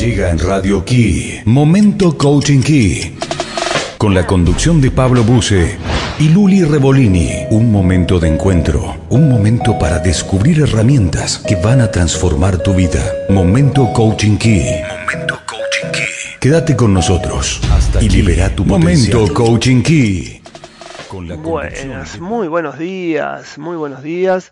Llega en Radio Key, Momento Coaching Key, con la conducción de Pablo Buse y Luli Revolini. Un momento de encuentro, un momento para descubrir herramientas que van a transformar tu vida. Momento Coaching Key. Momento Coaching Key. Quédate con nosotros y libera tu Momento Coaching Key. Con la Buenas, muy buenos días, muy buenos días.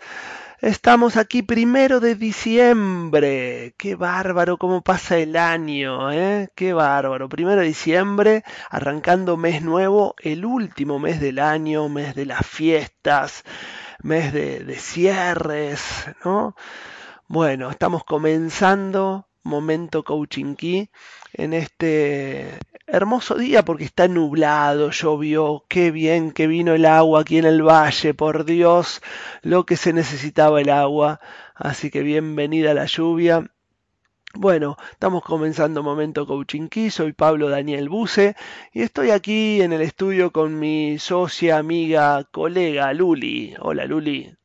Estamos aquí primero de diciembre. Qué bárbaro cómo pasa el año, ¿eh? Qué bárbaro. Primero de diciembre, arrancando mes nuevo, el último mes del año, mes de las fiestas, mes de, de cierres, ¿no? Bueno, estamos comenzando Momento Coaching Key en este hermoso día porque está nublado, llovió, qué bien que vino el agua aquí en el valle, por Dios, lo que se necesitaba el agua, así que bienvenida la lluvia. Bueno, estamos comenzando Momento Coaching Key, soy Pablo Daniel Buse y estoy aquí en el estudio con mi socia, amiga, colega Luli. Hola Luli.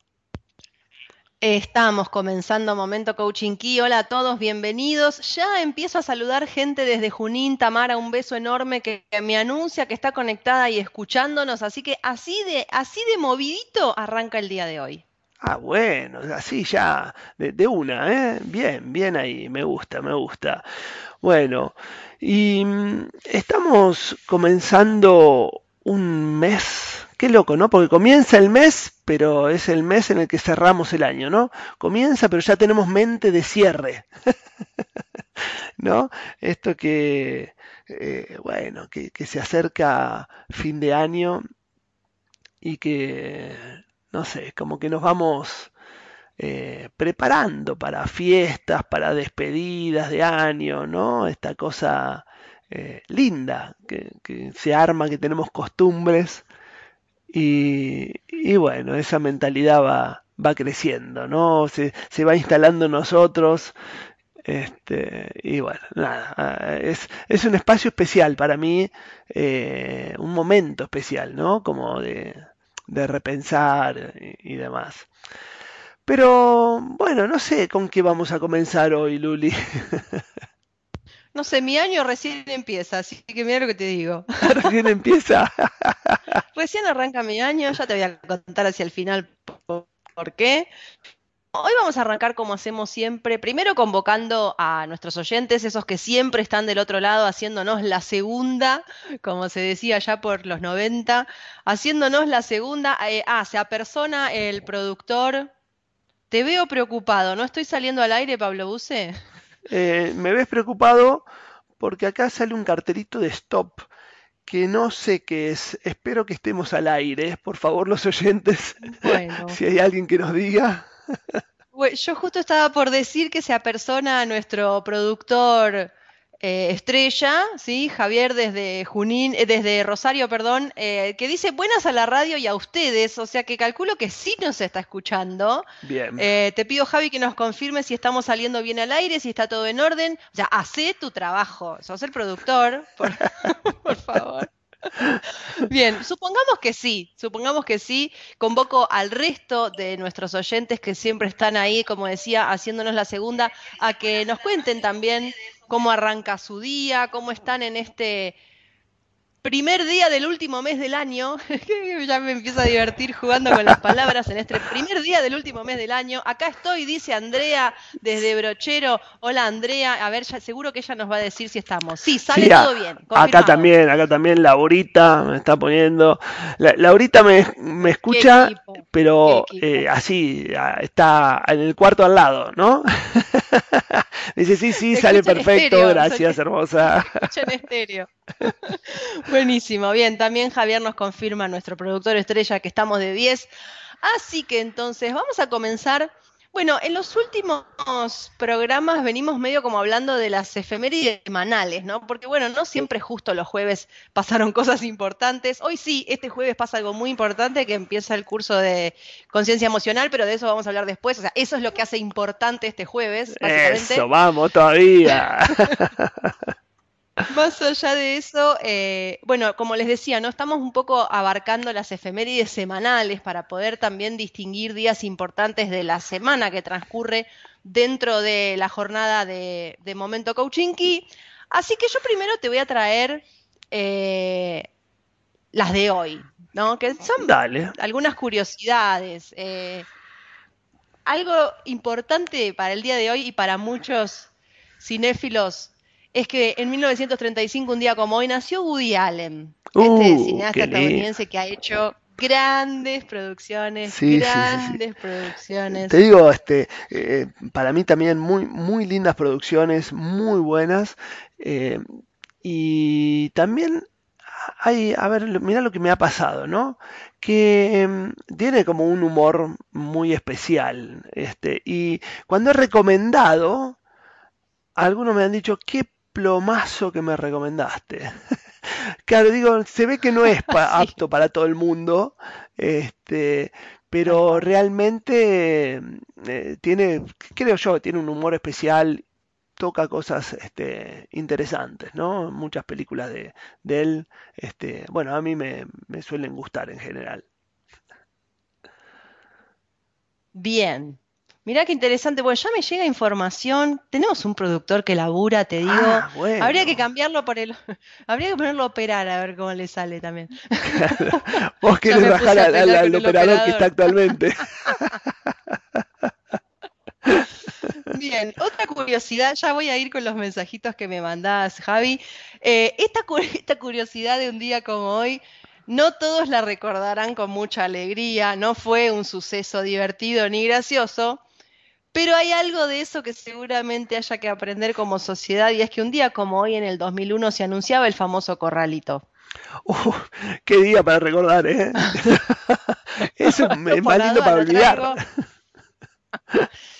Estamos comenzando Momento Coaching Key. Hola a todos, bienvenidos. Ya empiezo a saludar gente desde Junín. Tamara, un beso enorme que me anuncia que está conectada y escuchándonos. Así que así de, así de movidito arranca el día de hoy. Ah, bueno, así ya, de, de una, ¿eh? Bien, bien ahí, me gusta, me gusta. Bueno, y mm, estamos comenzando un mes Qué loco, ¿no? Porque comienza el mes, pero es el mes en el que cerramos el año, ¿no? Comienza, pero ya tenemos mente de cierre. ¿No? Esto que, eh, bueno, que, se acerca fin de año y que, no sé, como que nos vamos eh, preparando para fiestas, para despedidas de año, ¿no? Esta cosa eh, linda que, que, se arma, que tenemos costumbres y, bueno, esa mentalidad va, va creciendo, ¿no? Se, se va instalando en nosotros. Este, y bueno, nada, ah, es, es un espacio especial para mí, eh, un momento especial, ¿no? Como de, de repensar y, y demás. Pero bueno, no sé con qué vamos a comenzar hoy, Luli. No sé, mi año recién empieza, así que mira lo que te digo. recién empieza. recién arranca mi año, ya te voy a contar hacia el final por qué. Hoy vamos a arrancar como hacemos siempre, primero convocando a nuestros oyentes, esos que siempre están del otro lado, haciéndonos la segunda, como se decía ya por los 90, haciéndonos la segunda. Eh, ah, se apersona el productor. Te veo preocupado, ¿no estoy saliendo al aire, Pablo Buse? Eh, me ves preocupado porque acá sale un cartelito de stop que no sé qué es. Espero que estemos al aire, por favor, los oyentes. Bueno. si hay alguien que nos diga. yo justo estaba por decir que se apersona a nuestro productor eh, estrella, ¿sí? Javier desde Junín, eh, desde Rosario, perdón, eh, que dice buenas a la radio y a ustedes, o sea que calculo que sí nos está escuchando. Bien. te pido, Javi, que nos confirme si estamos saliendo bien al aire, si está todo en orden. O sea, hace tu trabajo, sos el productor, por, por favor. Bien, supongamos que sí, supongamos que sí. Convoco al resto de nuestros oyentes que siempre están ahí, como decía, haciéndonos la segunda, a que nos cuenten también cómo arranca su día, cómo están en este primer día del último mes del año. ya me empiezo a divertir jugando con las palabras en este primer día del último mes del año. Acá estoy, dice Andrea desde Brochero. Hola Andrea, a ver, ya, seguro que ella nos va a decir si estamos. Sí, sale todo bien. Acá también, acá también Laurita me está poniendo. Laurita me, me escucha, pero eh, así, está en el cuarto al lado, ¿no? Dice, sí, sí, sale perfecto, gracias, hermosa. en estéreo. Buenísimo, bien, también Javier nos confirma, nuestro productor estrella, que estamos de 10. Así que entonces vamos a comenzar. Bueno, en los últimos programas venimos medio como hablando de las efemérides semanales, ¿no? Porque bueno, no siempre justo los jueves pasaron cosas importantes. Hoy sí, este jueves pasa algo muy importante que empieza el curso de conciencia emocional, pero de eso vamos a hablar después. O sea, eso es lo que hace importante este jueves, básicamente. Eso, vamos todavía. Más allá de eso, eh, bueno, como les decía, no estamos un poco abarcando las efemérides semanales para poder también distinguir días importantes de la semana que transcurre dentro de la jornada de, Momento Coaching Key. Así que yo primero te voy a traer eh, las de hoy, ¿no? Que son algunas curiosidades. Eh, algo importante para el día de hoy y para muchos cinéfilos es que en 1935, un día como hoy, nació Woody Allen, este uh, cineasta estadounidense que ha hecho grandes producciones, grandes producciones. Te digo, este, eh, para mí también muy, muy lindas producciones, muy buenas. Eh, y también hay, a ver, mira lo que me ha pasado, ¿no? Que em, tiene como un humor muy especial. Este, y cuando he recomendado, algunos me han dicho, qué plomazo que me recomendaste. claro, digo, se ve que no es apto para todo el mundo, este, pero realmente eh, tiene, creo yo, tiene un humor especial, toca cosas este, interesantes, ¿no? Muchas películas de, de él, este, bueno, a mí me, me suelen gustar en general. Bien, Mirá qué interesante, bueno, ya me llega información. Tenemos un productor que labura, te digo. Ah, habría que cambiarlo por el. Habría que ponerlo a operar a ver cómo le sale también. Vos querés bajar al, operador que está actualmente. Bien, otra curiosidad, ya voy a ir con los mensajitos que me mandás, Javi. Eh, esta, esta curiosidad de un día como hoy, no todos la recordarán con mucha alegría, no fue un suceso divertido ni gracioso, pero hay algo de eso que seguramente haya que aprender como sociedad y es que un día como hoy en el 2001 se anunciaba el famoso corralito. Uh, qué día para recordar, ¿eh? es un, más lindo para olvidar.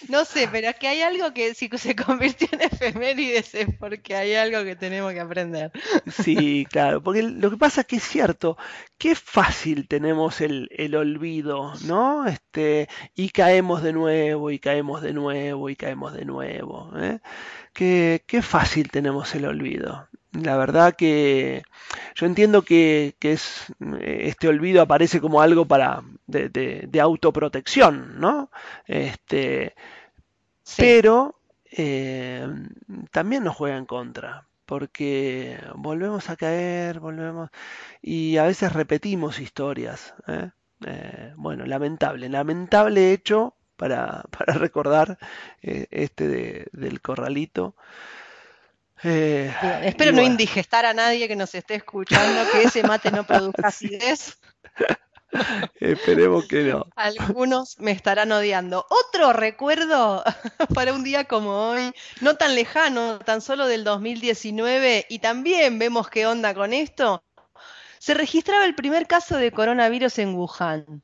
No sé, pero es que hay algo que si se convirtió en efemérides es porque hay algo que tenemos que aprender. Sí, claro, porque lo que pasa es que es cierto, qué fácil tenemos el, el olvido, ¿no? Este, y caemos de nuevo, y caemos de nuevo, y caemos de nuevo. ¿eh? Qué, qué fácil tenemos el olvido. La verdad que yo entiendo que, es, este olvido aparece como algo para de, autoprotección, ¿no? Este, Pero eh, también nos juega en contra, porque volvemos a caer, volvemos y a veces repetimos historias. ¿eh? Eh, bueno, lamentable, lamentable hecho para, para recordar este del corralito. Eh, espero no indigestar a nadie que nos esté escuchando, que ese mate no produzca acidez. Esperemos que no. Algunos me estarán odiando. Otro recuerdo para un día como hoy, no tan lejano, tan solo del 2019, y también vemos qué onda con esto. Se registraba el primer caso de coronavirus en Wuhan.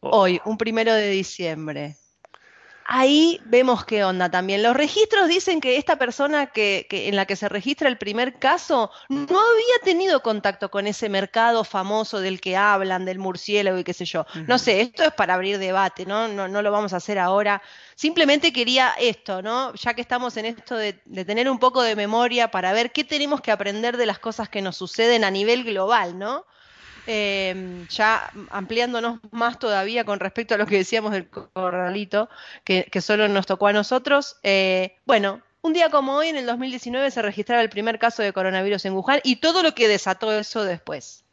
Oh. Hoy, un primero de diciembre ahí vemos qué onda también. Los registros dicen que esta persona que, en la que se registra el primer caso no había tenido contacto con ese mercado famoso del que hablan, del murciélago y qué sé yo. No sé, esto es para abrir debate, ¿no? No, lo vamos a hacer ahora. Simplemente quería esto, ¿no? Ya que estamos en esto de, de tener un poco de memoria para ver qué tenemos que aprender de las cosas que nos suceden a nivel global, ¿no? Em, ya ampliándonos más todavía con respecto a lo que decíamos del corralito, que, solo nos tocó a nosotros. Eh, bueno, un día como hoy, en el 2019, se registraba el primer caso de coronavirus en Wuhan y todo lo que desató eso después.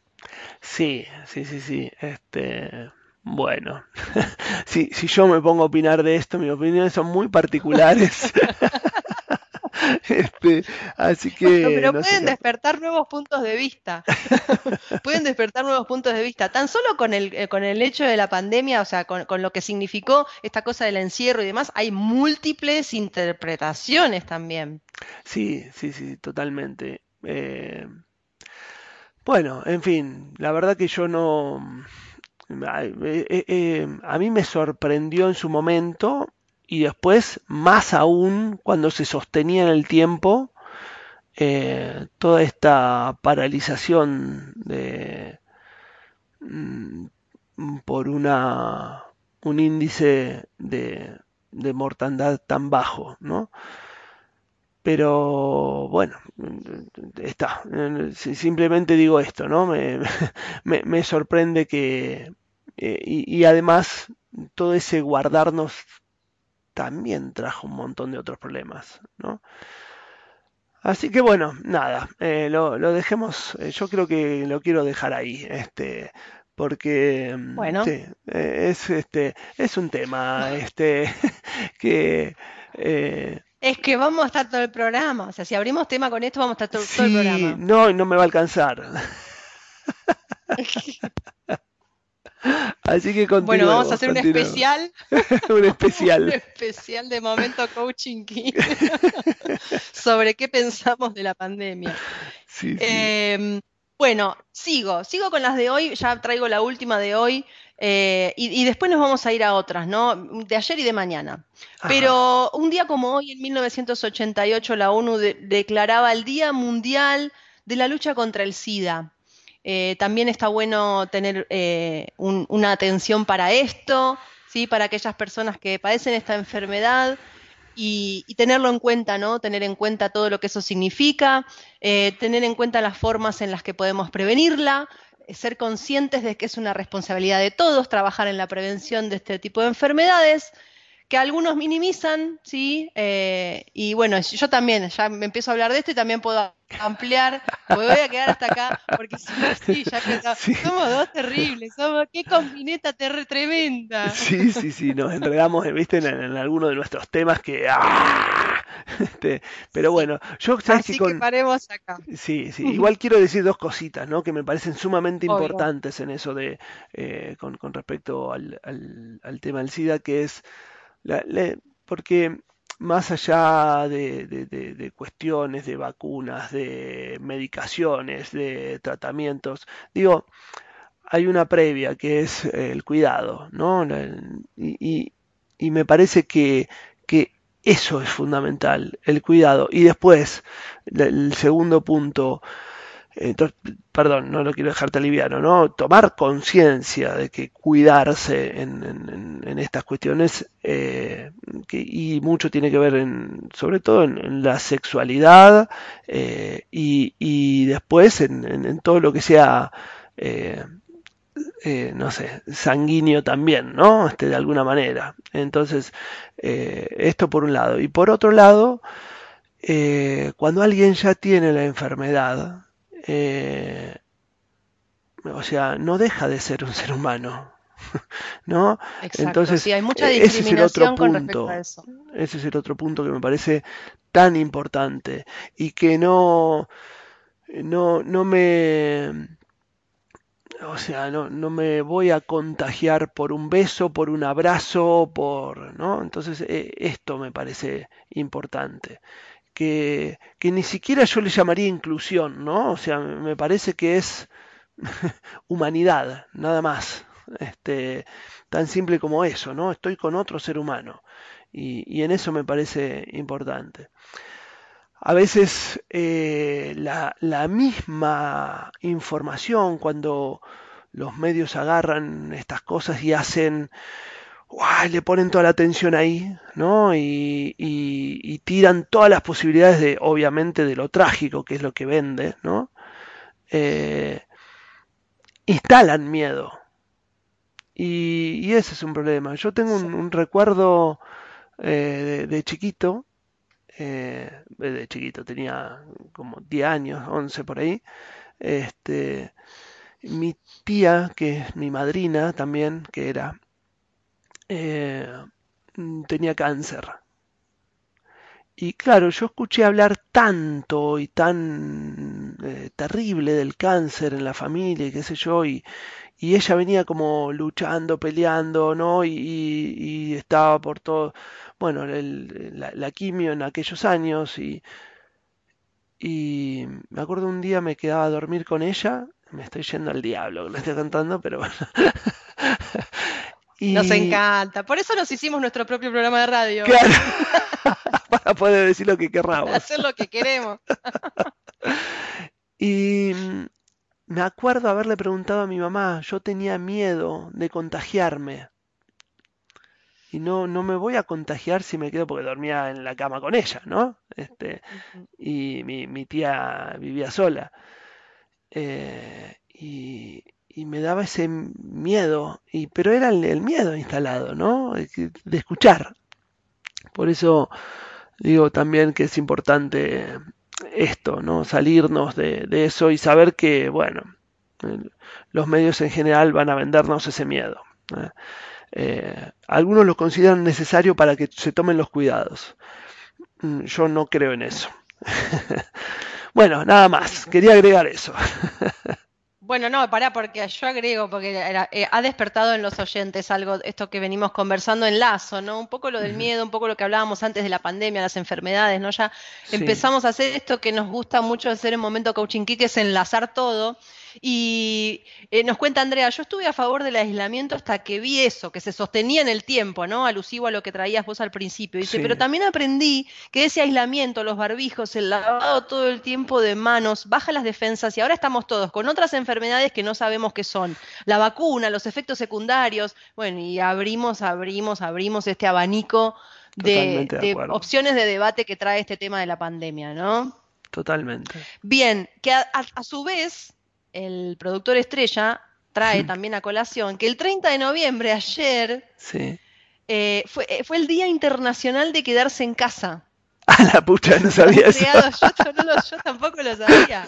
Sí, sí, sí, sí. Este, bueno, si, si yo me pongo a opinar de esto, mis opiniones son muy particulares. Este, así que. pero pueden despertar nuevos puntos de vista. pueden despertar nuevos puntos de vista. Tan solo con el, eh, con el hecho de la pandemia, o sea, con, lo que significó esta cosa del encierro y demás, hay múltiples interpretaciones también. Sí, sí, sí, totalmente. Eh, bueno, en fin, la verdad que yo no. Eh, a mí me sorprendió en su momento y después, más aún, cuando se sostenía en el tiempo, eh, toda esta paralización de, mm, por una, un índice de, de mortandad tan bajo, ¿no? pero bueno, está. Simplemente digo esto, ¿no? Me, me, sorprende que... Eh, y, y, además todo ese guardarnos también trajo un montón de otros problemas, ¿no? Así que bueno, nada, eh, lo, lo, dejemos, eh, yo creo que lo quiero dejar ahí, este, porque mm, bueno. sí, es este, es un tema, este, que es que vamos a estar todo el programa. O sea, si abrimos tema con esto, vamos a estar todo, el programa. No, no me va a alcanzar. Así que Bueno, vamos a hacer un especial. un especial. un especial de momento coaching sobre qué pensamos de la pandemia. Sí, em, bueno, sigo, sigo con las de hoy, ya traigo la última de hoy. Eh, y, después nos vamos a ir a otras, ¿no? De ayer y de mañana. Pero un día como hoy, en 1988, la ONU declaraba el Día Mundial de la Lucha contra el SIDA. Eh, también está bueno tener eh, una atención para esto, ¿sí? para aquellas personas que padecen esta enfermedad y, tenerlo en cuenta, ¿no? Tener en cuenta todo lo que eso significa, tener en cuenta las formas en las que podemos prevenirla, ser conscientes de que es una responsabilidad de todos trabajar en la prevención de este tipo de enfermedades, que algunos minimizan, ¿sí? Eh, y bueno, yo también, ya me empiezo a hablar de esto y también puedo ampliar, me voy a quedar hasta acá, porque sí, ya somos dos terribles, somos, qué combineta tremenda. Sí, sí, sí, nos entregamos, viste, en, en alguno de nuestros temas que... ¡ah! Este, pero bueno, yo Así que, paremos acá. Sí, sí. Igual quiero decir dos cositas, ¿no? Que me parecen sumamente importantes en eso de eh, con, respecto al, al, tema del SIDA, que es porque más allá de, de, cuestiones de vacunas, de medicaciones, de tratamientos, digo, hay una previa que es el cuidado, ¿no? Y, y me parece que, que eso es fundamental, el cuidado. Y después, el segundo punto, perdón, no lo quiero dejarte liviano, ¿no? Tomar conciencia de que cuidarse en, estas cuestiones, eh, y mucho tiene que ver, en, sobre todo en, la sexualidad, eh, y, después en, todo lo que sea eh, no sé, sanguíneo también, ¿no? Este, de alguna manera. Entonces, esto por un lado. Y por otro lado, cuando alguien ya tiene la enfermedad, o sea, no deja de ser un ser humano. ¿No? Entonces, hay mucha ese es el otro punto. Ese es el otro punto que me parece tan importante y que no, no, no me o sea, no, no, me voy a contagiar por un beso, por un abrazo, por, ¿no? Entonces, eh, esto me parece importante. Que, ni siquiera yo le llamaría inclusión, ¿no? O sea, me parece que es humanidad, nada más. Este, tan simple como eso, ¿no? Estoy con otro ser humano. Y, y en eso me parece importante a veces eh, la, misma información cuando los medios agarran estas cosas y hacen, le ponen toda la atención ahí, ¿no? Y, y, tiran todas las posibilidades de, obviamente, de lo trágico, que es lo que vende, ¿no? Eh, instalan miedo. Y, ese es un problema. Yo tengo un, recuerdo eh, de chiquito eh, de chiquito, tenía como 10 años, 11 por ahí. Este, mi tía, que es mi madrina también, que era, eh, tenía cáncer. Y claro, yo escuché hablar tanto y tan eh, terrible del cáncer en la familia y qué sé yo, y, y ella venía como luchando, peleando, ¿no? Y, estaba por todo, bueno, la, quimio en aquellos años y, y me acuerdo un día me quedaba a dormir con ella, me estoy yendo al diablo, lo estoy cantando, pero bueno. Nos encanta, por eso nos hicimos nuestro propio programa de radio. Claro. Para poder decir lo que querramos. hacer lo que queremos. y me acuerdo haberle preguntado a mi mamá, yo tenía miedo de contagiarme. y no, no me voy a contagiar si me quedo porque dormía en la cama con ella, ¿no? Este, y mi, mi tía vivía sola. Eh, y, y, me daba ese miedo, y, pero era el, miedo instalado, ¿no? De escuchar. Por eso digo también que es importante esto, ¿no? Salirnos de, eso y saber que, bueno, los medios en general van a vendernos ese miedo. ¿eh? Eh, algunos lo consideran necesario para que se tomen los cuidados. Mm, yo no creo en eso. bueno, nada más. Quería agregar eso. Bueno, no, pará, porque yo agrego, porque eh, ha despertado en los oyentes algo, esto que venimos conversando en lazo, ¿no? Un poco lo del miedo, un poco lo que hablábamos antes de la pandemia, las enfermedades, ¿no? Ya empezamos a hacer esto que nos gusta mucho hacer en Momento Coaching Key, que es enlazar todo. Y eh, nos cuenta Andrea, yo estuve a favor del aislamiento hasta que vi eso, que se sostenía en el tiempo, ¿no? Alusivo a lo que traías vos al principio. Dice, pero también aprendí que ese aislamiento, los barbijos, el lavado todo el tiempo de manos, baja las defensas y ahora estamos todos con otras enfermedades que no sabemos qué son. La vacuna, los efectos secundarios, bueno, y abrimos, abrimos, abrimos este abanico de, opciones de debate que trae este tema de la pandemia, ¿no? Totalmente. Bien, que a su vez el productor estrella trae también a colación que el 30 de noviembre, ayer, eh, fue, eh, fue, el Día Internacional de Quedarse en Casa. A la pucha, no sabía eso. yo, tampoco lo sabía.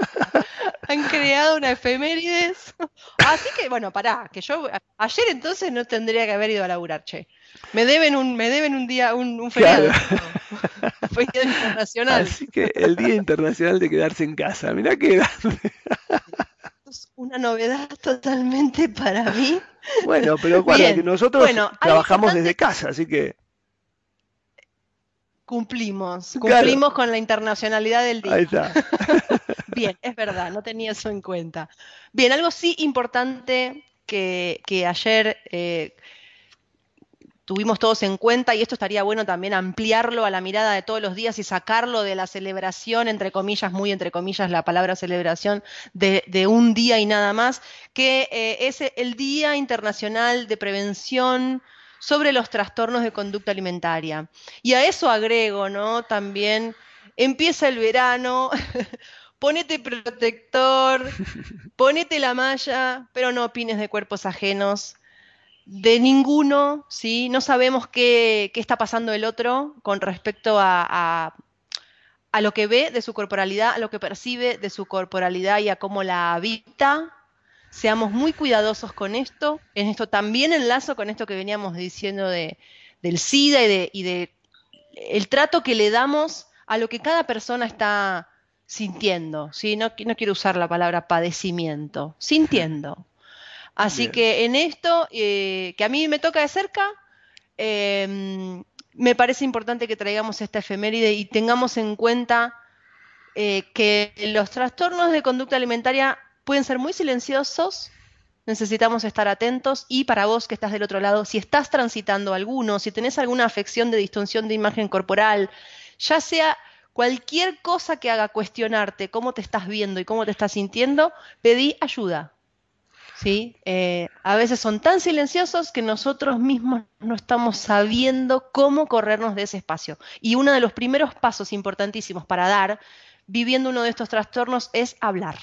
Han creado una efemérides. Así que, bueno, pará, que yo ayer entonces no tendría que haber ido a laburar, che. Me deben un, me deben un día, un, feriado. Fue Día Internacional. Así que el Día Internacional de Quedarse en Casa. Mirá qué grande una novedad totalmente para mí. Bueno, pero que nosotros trabajamos desde casa, así que... Cumplimos, cumplimos con la internacionalidad del día. Ahí está. Bien, es verdad, no tenía eso en cuenta. Bien, algo sí importante que, que ayer eh, tuvimos todos en cuenta y esto estaría bueno también ampliarlo a la mirada de todos los días y sacarlo de la celebración, entre comillas, muy entre comillas la palabra celebración, de, un día y nada más, que eh, es el Día Internacional de Prevención sobre los trastornos de conducta alimentaria. Y a eso agrego, ¿no? También empieza el verano. ponete protector, ponete la malla, pero no opines de cuerpos ajenos de ninguno, ¿sí? No sabemos qué, está pasando el otro con respecto a, a, lo que ve de su corporalidad, a lo que percibe de su corporalidad y a cómo la habita. Seamos muy cuidadosos con esto. En esto también enlazo con esto que veníamos diciendo de, del SIDA y de, el trato que le damos a lo que cada persona está sintiendo. ¿sí? No quiero usar la palabra padecimiento, sintiendo. Así que en esto, eh, que a mí me toca de cerca, em, me parece importante que traigamos esta efeméride y tengamos en cuenta eh, que los trastornos de conducta alimentaria pueden ser muy silenciosos, necesitamos estar atentos. Y para vos que estás del otro lado, si estás transitando alguno, si tenés alguna afección de distorsión de imagen corporal, ya sea cualquier cosa que haga cuestionarte cómo te estás viendo y cómo te estás sintiendo, pedí ayuda. ¿Sí? Eh, a veces son tan silenciosos que nosotros mismos no estamos sabiendo cómo corrernos de ese espacio. Y uno de los primeros pasos importantísimos para dar, viviendo uno de estos trastornos, es hablar.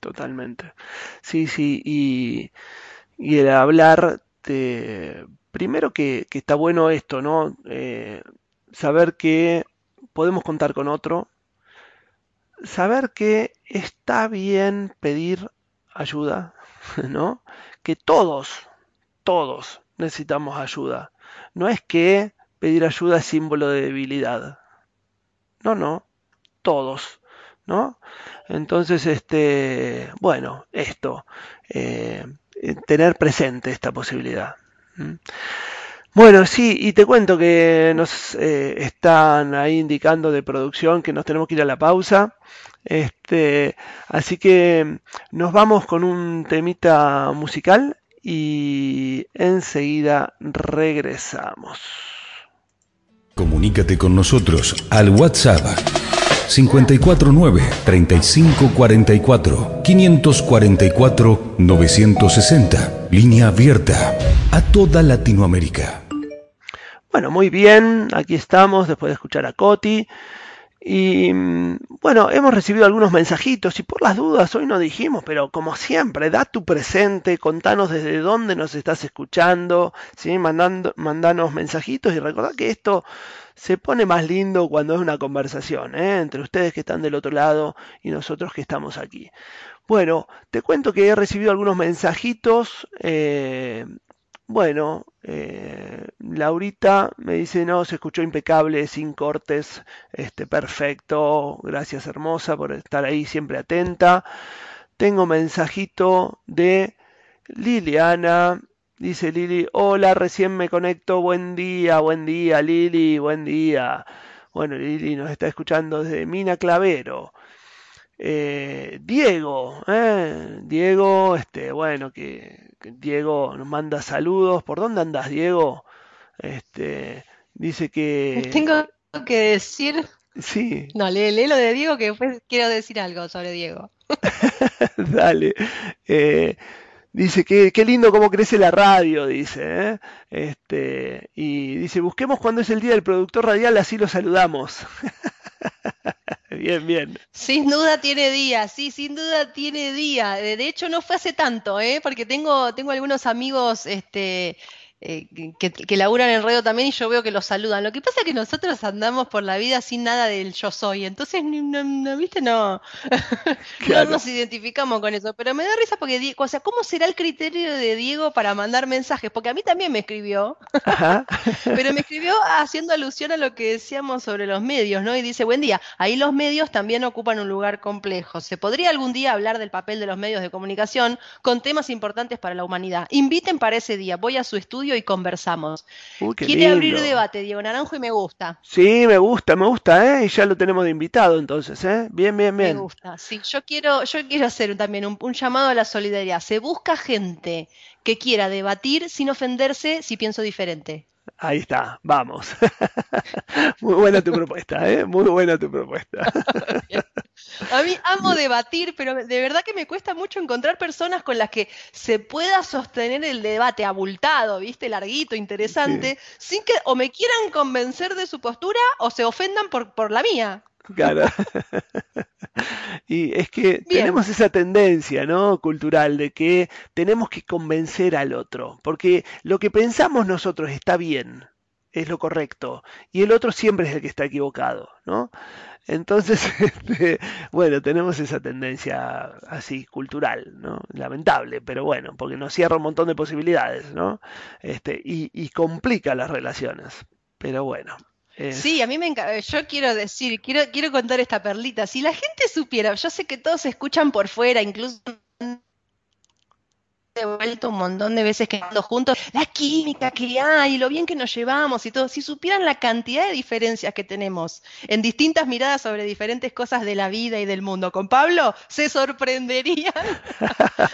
Totalmente. Sí, sí, y, el hablar, primero que, está bueno esto, ¿no? Eh, saber que podemos contar con otro, saber que está bien pedir ayuda, ¿no? Que todos, todos necesitamos ayuda. No es que pedir ayuda es símbolo de debilidad. No, no, todos, ¿no? Entonces, este, bueno, esto, eh, tener presente esta posibilidad. Bueno, sí, y te cuento que nos eh, están ahí indicando de producción que nos tenemos que ir a la pausa. Este, así que nos vamos con un temita musical y enseguida regresamos. Comunícate con nosotros al WhatsApp 549 3544 544 960. Línea abierta a toda Latinoamérica. Bueno, muy bien, aquí estamos después de escuchar a Coti. Y mm, bueno, hemos recibido algunos mensajitos y por las dudas hoy no dijimos, pero como siempre, da tu presente, contanos desde dónde nos estás escuchando, ¿sí? Mandando, mandanos mensajitos y recordad que esto se pone más lindo cuando es una conversación ¿eh? entre ustedes que están del otro lado y nosotros que estamos aquí. Bueno, te cuento que he recibido algunos mensajitos. Eh, bueno, eh, Laurita me dice, no, se escuchó impecable, sin cortes, este, perfecto, gracias hermosa por estar ahí siempre atenta. Tengo mensajito de Liliana, dice Lili, hola, recién me conecto, buen día, buen día, Lili, buen día. Bueno, Lili nos está escuchando desde Mina Clavero. Eh, Diego, eh, Diego, este, bueno, que, Diego nos manda saludos. ¿Por dónde andas, Diego? Este, dice que. Tengo que decir. Sí. No, lee, lo de Diego que después quiero decir algo sobre Diego. Dale. Eh, dice que qué lindo cómo crece la radio, dice. Este, y dice, busquemos cuándo es el día del productor radial, así lo saludamos. bien, bien. Sin duda tiene día, sí, sin duda tiene día. De hecho, no fue hace tanto, ¿eh? porque tengo, tengo algunos amigos este, eh, que, que, laburan en radio también y yo veo que los saludan. Lo que pasa es que nosotros andamos por la vida sin nada del yo soy, entonces, no, ¿viste? No, no nos identificamos con eso. Pero me da risa porque, o sea, ¿cómo será el criterio de Diego para mandar mensajes? Porque a mí también me escribió, pero me escribió haciendo alusión a lo que decíamos sobre los medios, ¿no? Y dice, buen día, ahí los medios también ocupan un lugar complejo. ¿Se podría algún día hablar del papel de los medios de comunicación con temas importantes para la humanidad? Inviten para ese día, voy a su estudio y conversamos. Quiere abrir debate, Diego Naranjo, y me gusta. Sí, me gusta, me gusta, ¿eh? Y ya lo tenemos de invitado entonces, ¿eh? Bien, bien, bien. Me gusta, sí. Yo quiero, yo quiero hacer también un, un llamado a la solidaridad. Se busca gente que quiera debatir sin ofenderse si pienso diferente. Ahí está, vamos. Muy buena tu propuesta, ¿eh? Muy buena tu propuesta. A mí amo debatir, pero de verdad que me cuesta mucho encontrar personas con las que se pueda sostener el debate abultado, ¿viste? Larguito, interesante, sin que o me quieran convencer de su postura o se ofendan por, por la mía. Claro. y es que tenemos esa tendencia, ¿no? Cultural de que tenemos que convencer al otro, porque lo que pensamos nosotros está bien, es lo correcto, y el otro siempre es el que está equivocado, ¿no? Entonces, este, bueno, tenemos esa tendencia así cultural, ¿no? Lamentable, pero bueno, porque nos cierra un montón de posibilidades, ¿no? Este, y, y complica las relaciones. Pero bueno, Sí, a mí me encanta. Yo quiero decir, quiero, quiero contar esta perlita. Si la gente supiera, yo sé que todos escuchan por fuera, incluso he vuelto un montón de veces que juntos, la química que hay, lo bien que nos llevamos y todo. Si supieran la cantidad de diferencias que tenemos en distintas miradas sobre diferentes cosas de la vida y del mundo, con Pablo se sorprenderían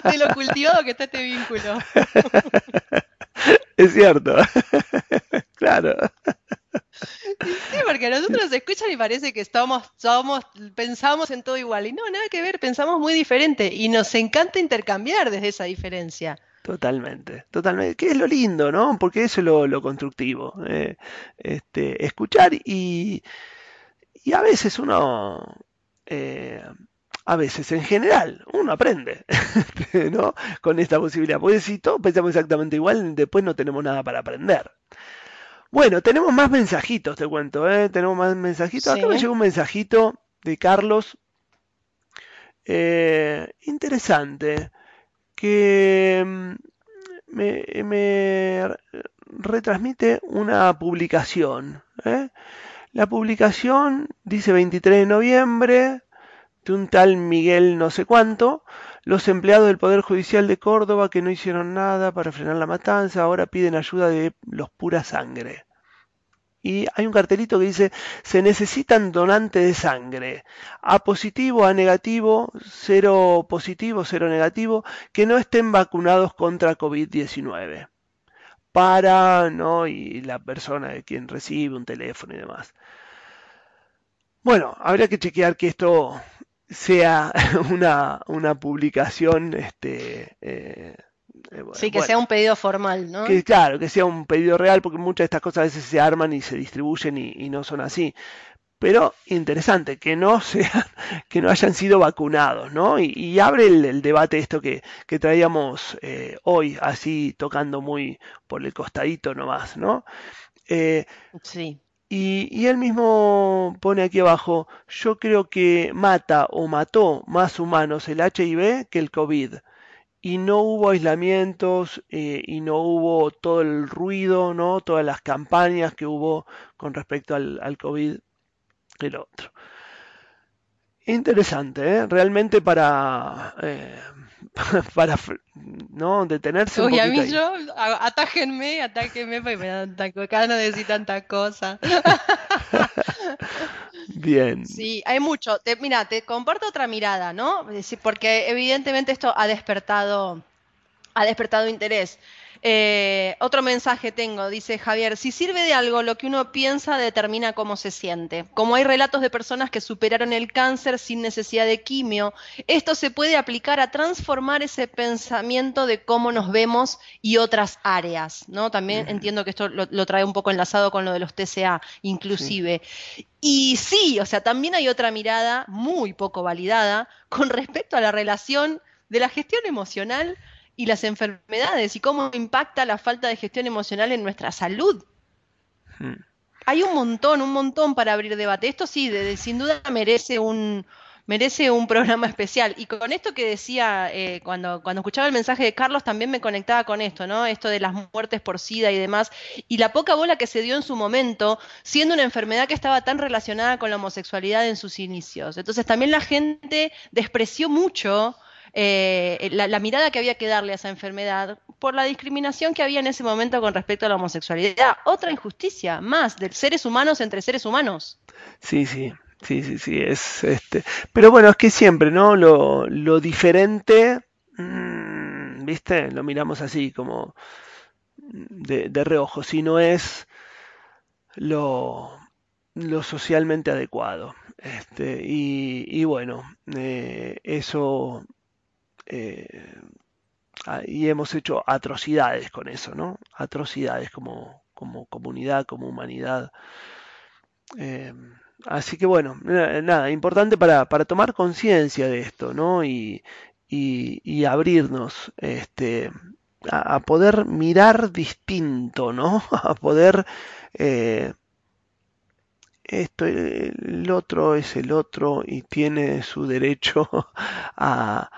de lo cultivado que está este vínculo. Es cierto. Claro. Sí, porque a nosotros se escuchan y parece que estamos, somos, pensamos en todo igual. Y no, nada que ver, pensamos muy diferente. Y nos encanta intercambiar desde esa diferencia. Totalmente, totalmente. Que es lo lindo, ¿no? Porque eso es lo, constructivo. Eh, este, escuchar y, y a veces uno, eh, a veces en general, uno aprende, ¿no? Con esta posibilidad. Porque si todos pensamos exactamente igual, después no tenemos nada para aprender. Bueno, tenemos más mensajitos, te cuento, ¿eh? Tenemos más mensajitos. Acá me llegó un mensajito de Carlos. Eh, interesante. Que mm, me, retransmite una publicación. ¿eh? La publicación dice 23 de noviembre de un tal Miguel no sé cuánto. Los empleados del Poder Judicial de Córdoba que no hicieron nada para frenar la matanza ahora piden ayuda de los pura sangre. Y hay un cartelito que dice, se necesitan donantes de sangre. A positivo, A negativo, cero positivo, cero negativo, que no estén vacunados contra COVID-19. Para, ¿no? Y la persona de quien recibe un teléfono y demás. Bueno, habría que chequear que esto sea una, una publicación este, eh, sí, que sea un pedido formal, ¿no? Que, claro, que sea un pedido real, porque muchas de estas cosas a veces se arman y se distribuyen y no son así pero interesante, que no sean, que no hayan sido vacunados, ¿no? Y, abre el, debate esto que, traíamos eh, hoy, así tocando muy por el costadito nomás, ¿no? Eh, sí. Y, él mismo pone aquí abajo, yo creo que mata o mató más humanos el HIV que el COVID. Y no hubo aislamientos eh, y no hubo todo el ruido, ¿no? Todas las campañas que hubo con respecto al, al COVID el otro. Interesante, ¿eh? realmente para, eh, para no detenerse. Uy, a mí yo, atájenme, atájenme, porque me dan tanta cosa, no decir tanta cosa. Bien. Sí, hay mucho. Te, mira, te comparto otra mirada, ¿no? Porque evidentemente esto ha despertado, ha despertado interés. Eh, otro mensaje tengo, dice Javier, si sirve de algo, lo que uno piensa determina cómo se siente. Como hay relatos de personas que superaron el cáncer sin necesidad de quimio, esto se puede aplicar a transformar ese pensamiento de cómo nos vemos y otras áreas, ¿no? También entiendo que esto lo, trae un poco enlazado con lo de los TCA, inclusive. Y sí, o sea, también hay otra mirada muy poco validada con respecto a la relación de la gestión emocional y las enfermedades y cómo impacta la falta de gestión emocional en nuestra salud. Hmm. Hay un montón, un montón para abrir debate. Esto sí, sin duda merece un, merece un programa especial. Y con esto que decía, eh, cuando, cuando escuchaba el mensaje de Carlos, también me conectaba con esto, ¿no? Esto de las muertes por SIDA y demás. Y la poca bola que se dio en su momento, siendo una enfermedad que estaba tan relacionada con la homosexualidad en sus inicios. Entonces también la gente despreció mucho eh, la, mirada que había que darle a esa enfermedad por la discriminación que había en ese momento con respecto a la homosexualidad. Otra injusticia más de seres humanos entre seres humanos. Sí, sí. Sí, sí, sí, es este. Pero bueno, es que siempre, ¿no? Lo, lo diferente, mm, ¿viste? Lo miramos así, como de, reojo, si no es lo, lo socialmente adecuado. Este, y, y bueno, eh, eso eh, ah, y hemos hecho atrocidades con eso, ¿no? Atrocidades como, como comunidad, como humanidad. Eh, así que bueno, nada, importante para, tomar conciencia de esto, ¿no? Y, y, abrirnos este, a, poder mirar distinto, ¿no? A poder... Eh, esto, el otro es el otro y tiene su derecho a,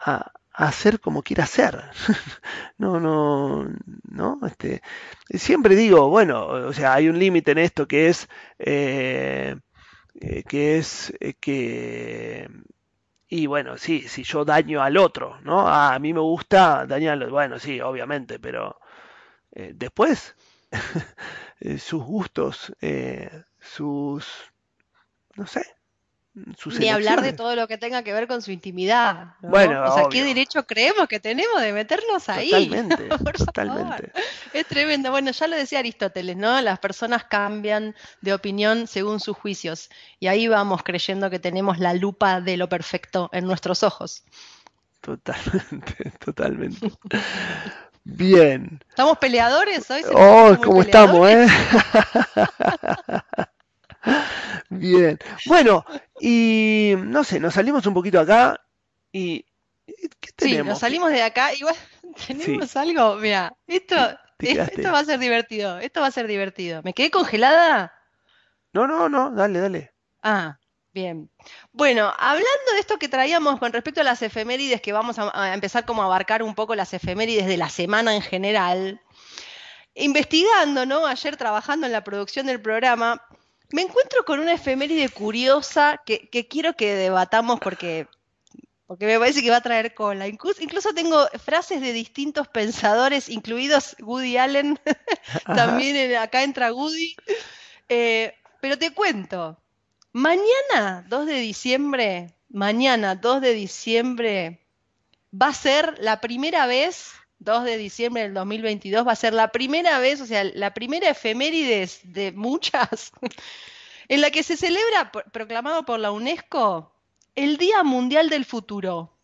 a, hacer como quiera hacer. no, no, no, este, siempre digo, bueno, o sea, hay un límite en esto que es, eh, eh, que es eh, que, y bueno, sí, si yo daño al otro, ¿no? A mí me gusta dañarlo, bueno, sí, obviamente, pero después, sus gustos, sus, no sé, ni hablar de todo lo que tenga que ver con su intimidad. Bueno, o sea, ¿qué derecho creemos que tenemos de meternos ahí? Totalmente, totalmente. Es tremendo. Bueno, ya lo decía Aristóteles, ¿no? Las personas cambian de opinión según sus juicios. Y ahí vamos creyendo que tenemos la lupa de lo perfecto en nuestros ojos. Totalmente, totalmente. Bien. ¿Estamos peleadores hoy? Oh, ¿cómo estamos, eh? Bien. Bueno, y no sé, nos salimos un poquito acá y. ¿qué tenemos? Sí, nos salimos de acá. Igual tenemos algo. Mira, esto, esto va a ser divertido. Esto va a ser divertido. ¿Me quedé congelada? No, no, no, dale, dale. Ah, bien. Bueno, hablando de esto que traíamos con respecto a las efemérides, que vamos a, a empezar como a abarcar un poco las efemérides de la semana en general. Investigando, ¿no? Ayer trabajando en la producción del programa, me encuentro con una efeméride curiosa que, quiero que debatamos porque, porque me parece que va a traer cola. Incluso, tengo frases de distintos pensadores, incluidos Woody Allen, también acá entra Woody. Eh, pero te cuento, mañana 2 de diciembre, mañana 2 de diciembre, va a ser la primera vez 2 de diciembre del 2022 va a ser la primera vez, o sea, la primera efemérides de muchas, en la que se celebra, proclamado por la UNESCO, el Día Mundial del Futuro.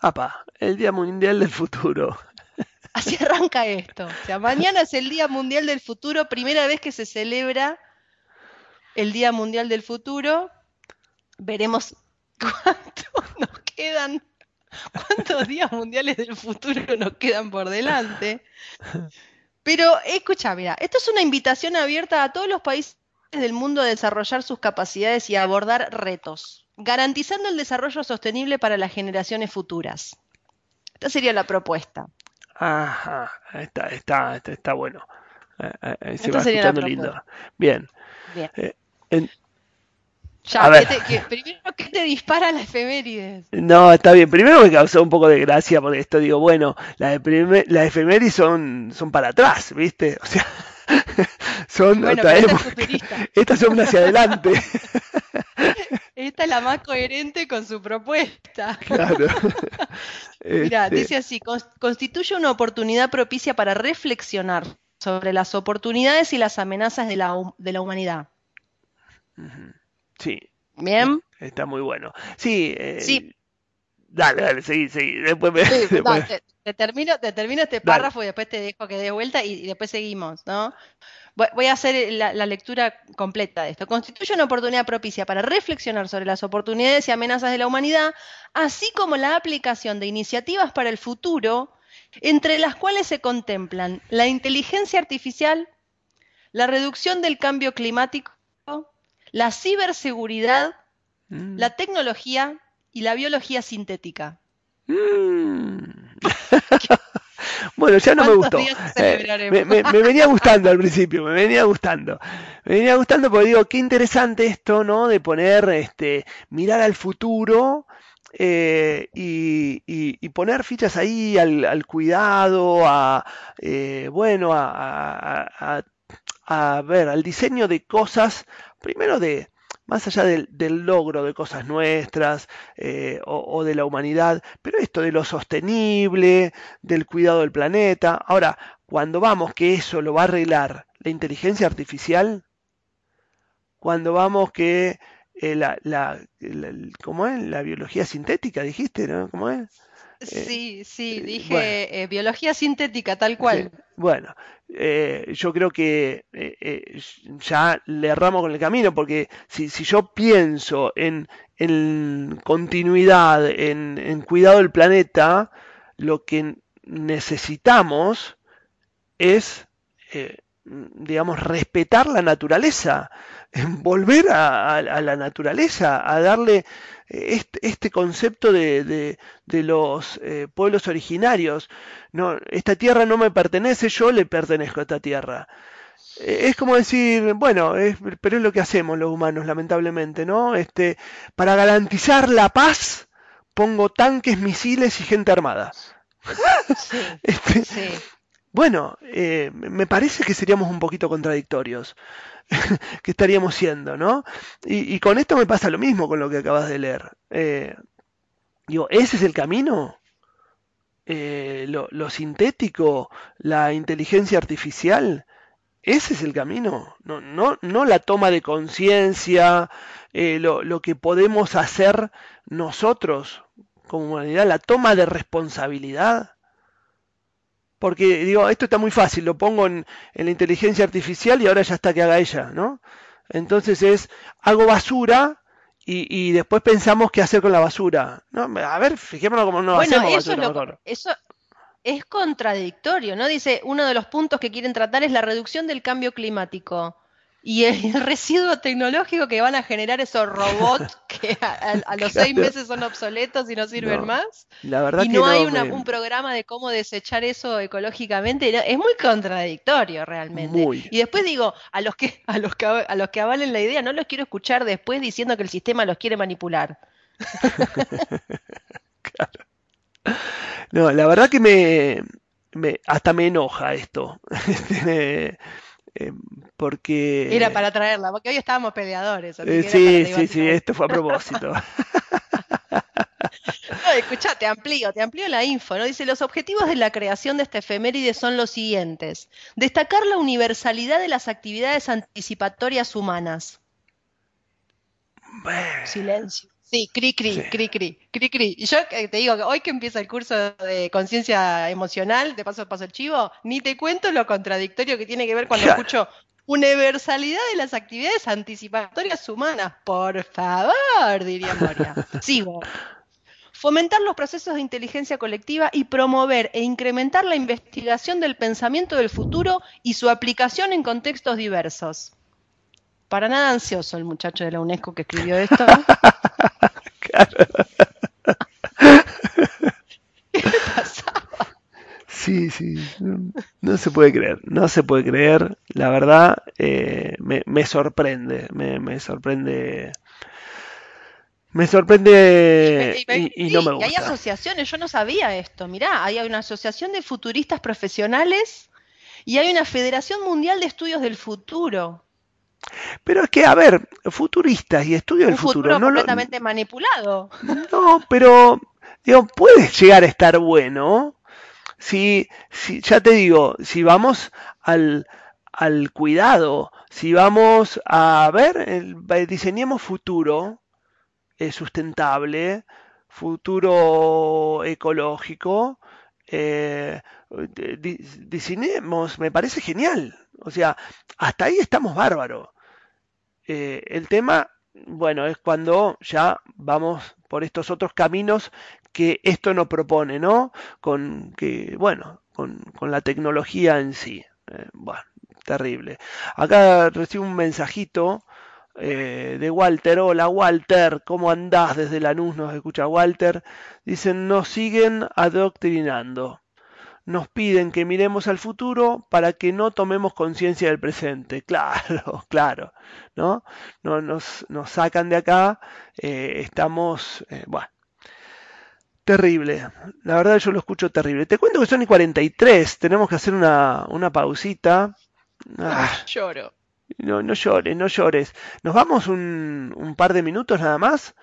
Apa, el Día Mundial del Futuro. Así arranca esto. O sea, mañana es el Día Mundial del Futuro, primera vez que se celebra el Día Mundial del Futuro. Veremos cuánto nos quedan, cuántos días mundiales del futuro nos quedan por delante. Pero escucha, mira, esto es una invitación abierta a todos los países del mundo a desarrollar sus capacidades y a abordar retos, garantizando el desarrollo sostenible para las generaciones futuras. Esta sería la propuesta. Ajá, está, está, está, bueno. Eh, eh, se va escuchando lindo. Bien. Bien. Eh, ya, ¿qué te, primero, ¿qué te dispara la efemérides? No, está bien. Primero me causó un poco de gracia porque esto digo, bueno, las la efemérides son, son para atrás, ¿viste? O sea, son bueno, otra Estas son hacia adelante. Esta es la más coherente con su propuesta. Claro. Mira, este dice así, constituye una oportunidad propicia para reflexionar sobre las oportunidades y las amenazas de la, de la humanidad. Sí. Bien. Está muy bueno. Sí. Eh, sí. Dale, dale, seguí, seguí. Después me. te, termino, te termino este párrafo y después te dejo que dé vuelta y, después seguimos, ¿no? Voy, a hacer la, la, lectura completa de esto. Constituye una oportunidad propicia para reflexionar sobre las oportunidades y amenazas de la humanidad, así como la aplicación de iniciativas para el futuro, entre las cuales se contemplan la inteligencia artificial, la reducción del cambio climático, la ciberseguridad, mm. la tecnología y la biología sintética. Mm. bueno, ya no me gustó. Eh, me, venía gustando al principio, me venía gustando. Me venía gustando porque digo, qué interesante esto, ¿no? De poner, este, mirar al futuro. Eh, y, poner fichas ahí al, cuidado, a eh, bueno, a, a, ver, al diseño de cosas primero de, más allá del, logro de cosas nuestras eh, o, de la humanidad, pero esto de lo sostenible, del cuidado del planeta. Ahora, cuando vamos que eso lo va a arreglar la inteligencia artificial, cuando vamos que eh, la, la, ¿cómo es? La biología sintética, dijiste, ¿no? ¿Cómo es? Sí, sí, dije biología sintética, tal cual. Bueno, eh, yo creo que eh, eh, ya le erramos con el camino, porque si, yo pienso en, continuidad, en, cuidado del planeta, lo que necesitamos es, digamos, respetar la naturaleza, volver a, la naturaleza, a darle este, este concepto de, los pueblos originarios no, esta tierra no me pertenece, yo le pertenezco a esta tierra. Eh, es como decir, bueno, pero es lo que hacemos los humanos, lamentablemente, ¿no? Este, para garantizar la paz, pongo tanques, misiles y gente armada. Este, bueno, eh, me parece que seríamos un poquito contradictorios, que estaríamos siendo, ¿no? Y, con esto me pasa lo mismo con lo que acabas de leer. Eh, digo, ¿ese es el camino? Eh, lo, sintético, la inteligencia artificial, ese es el camino, no, no, no la toma de conciencia, eh, lo, que podemos hacer nosotros como humanidad, la toma de responsabilidad. Porque digo, esto está muy fácil, lo pongo en, en la inteligencia artificial y ahora ya está que haga ella, ¿no? Entonces es, hago basura, y, después pensamos qué hacer con la basura. ¿no? A ver, fijémonos cómo no bueno, hacemos eso basura. Es eso es contradictorio, ¿no? Dice, uno de los puntos que quieren tratar es la reducción del cambio climático. Y el, residuo tecnológico que van a generar esos robots que a, los seis meses son obsoletos y no sirven más. La verdad y no hay un programa de cómo desechar eso ecológicamente. Es muy contradictorio realmente. Y después digo, a los que, a los que a los que avalen la idea, no los quiero escuchar después diciendo que el sistema los quiere manipular. claro. No, la verdad que me, me hasta me enoja esto. Eh, porque... Era para traerla, porque hoy estábamos peleadores. Eh, sí, sí, sí, esto fue a propósito. No, escucha, te amplío, te amplío la info, ¿no? Dice, los objetivos de la creación de esta efeméride son los siguientes. Destacar la universalidad de las actividades anticipatorias humanas. Silencio, Sí, cri cri, cri cri, cri cri. Y yo te digo que hoy que empieza el curso de conciencia emocional, de paso a paso el chivo, ni te cuento lo contradictorio que tiene que ver cuando escucho universalidad de las actividades anticipatorias humanas. Por favor, diría Moria. Sigo. Fomentar los procesos de inteligencia colectiva y promover e incrementar la investigación del pensamiento del futuro y su aplicación en contextos diversos. Para nada ansioso el muchacho de la UNESCO que escribió esto. ¿Qué pasaba? Sí, sí, no, se puede creer, no se puede creer. La verdad, eh, me, sorprende, me, sorprende. Me sorprende y, no me gusta. hay asociaciones, yo no sabía esto. Mirá, hay una asociación de futuristas profesionales y hay una Federación Mundial de Estudios del Futuro. Pero es que, a ver, futuristas y estudios del futuro. no completamente manipulado. No, pero digo, puede llegar a estar bueno. Si, si, ya te digo, si vamos al, al cuidado, si vamos a ver, diseñemos futuro eh, sustentable, futuro ecológico, eh, me parece genial. O sea, hasta ahí estamos bárbaros. Eh, el tema, bueno, es cuando ya vamos por estos otros caminos que esto no propone, ¿no? Con que, bueno, con, la tecnología en sí. Eh, bueno, terrible. Acá recibo un mensajito eh, de Walter. Hola Walter, ¿cómo andás? Desde Lanús nos escucha Walter. Dicen, nos siguen adoctrinando nos piden que miremos al futuro para que no tomemos conciencia del presente. Claro, claro, ¿no? no nos, nos sacan de acá, eh, estamos, eh, bueno, terrible. La verdad yo lo escucho terrible. Te cuento que son y 43, tenemos que hacer una, una pausita. Ah, lloro. No, no llores, no llores. Nos vamos un, un par de minutos nada más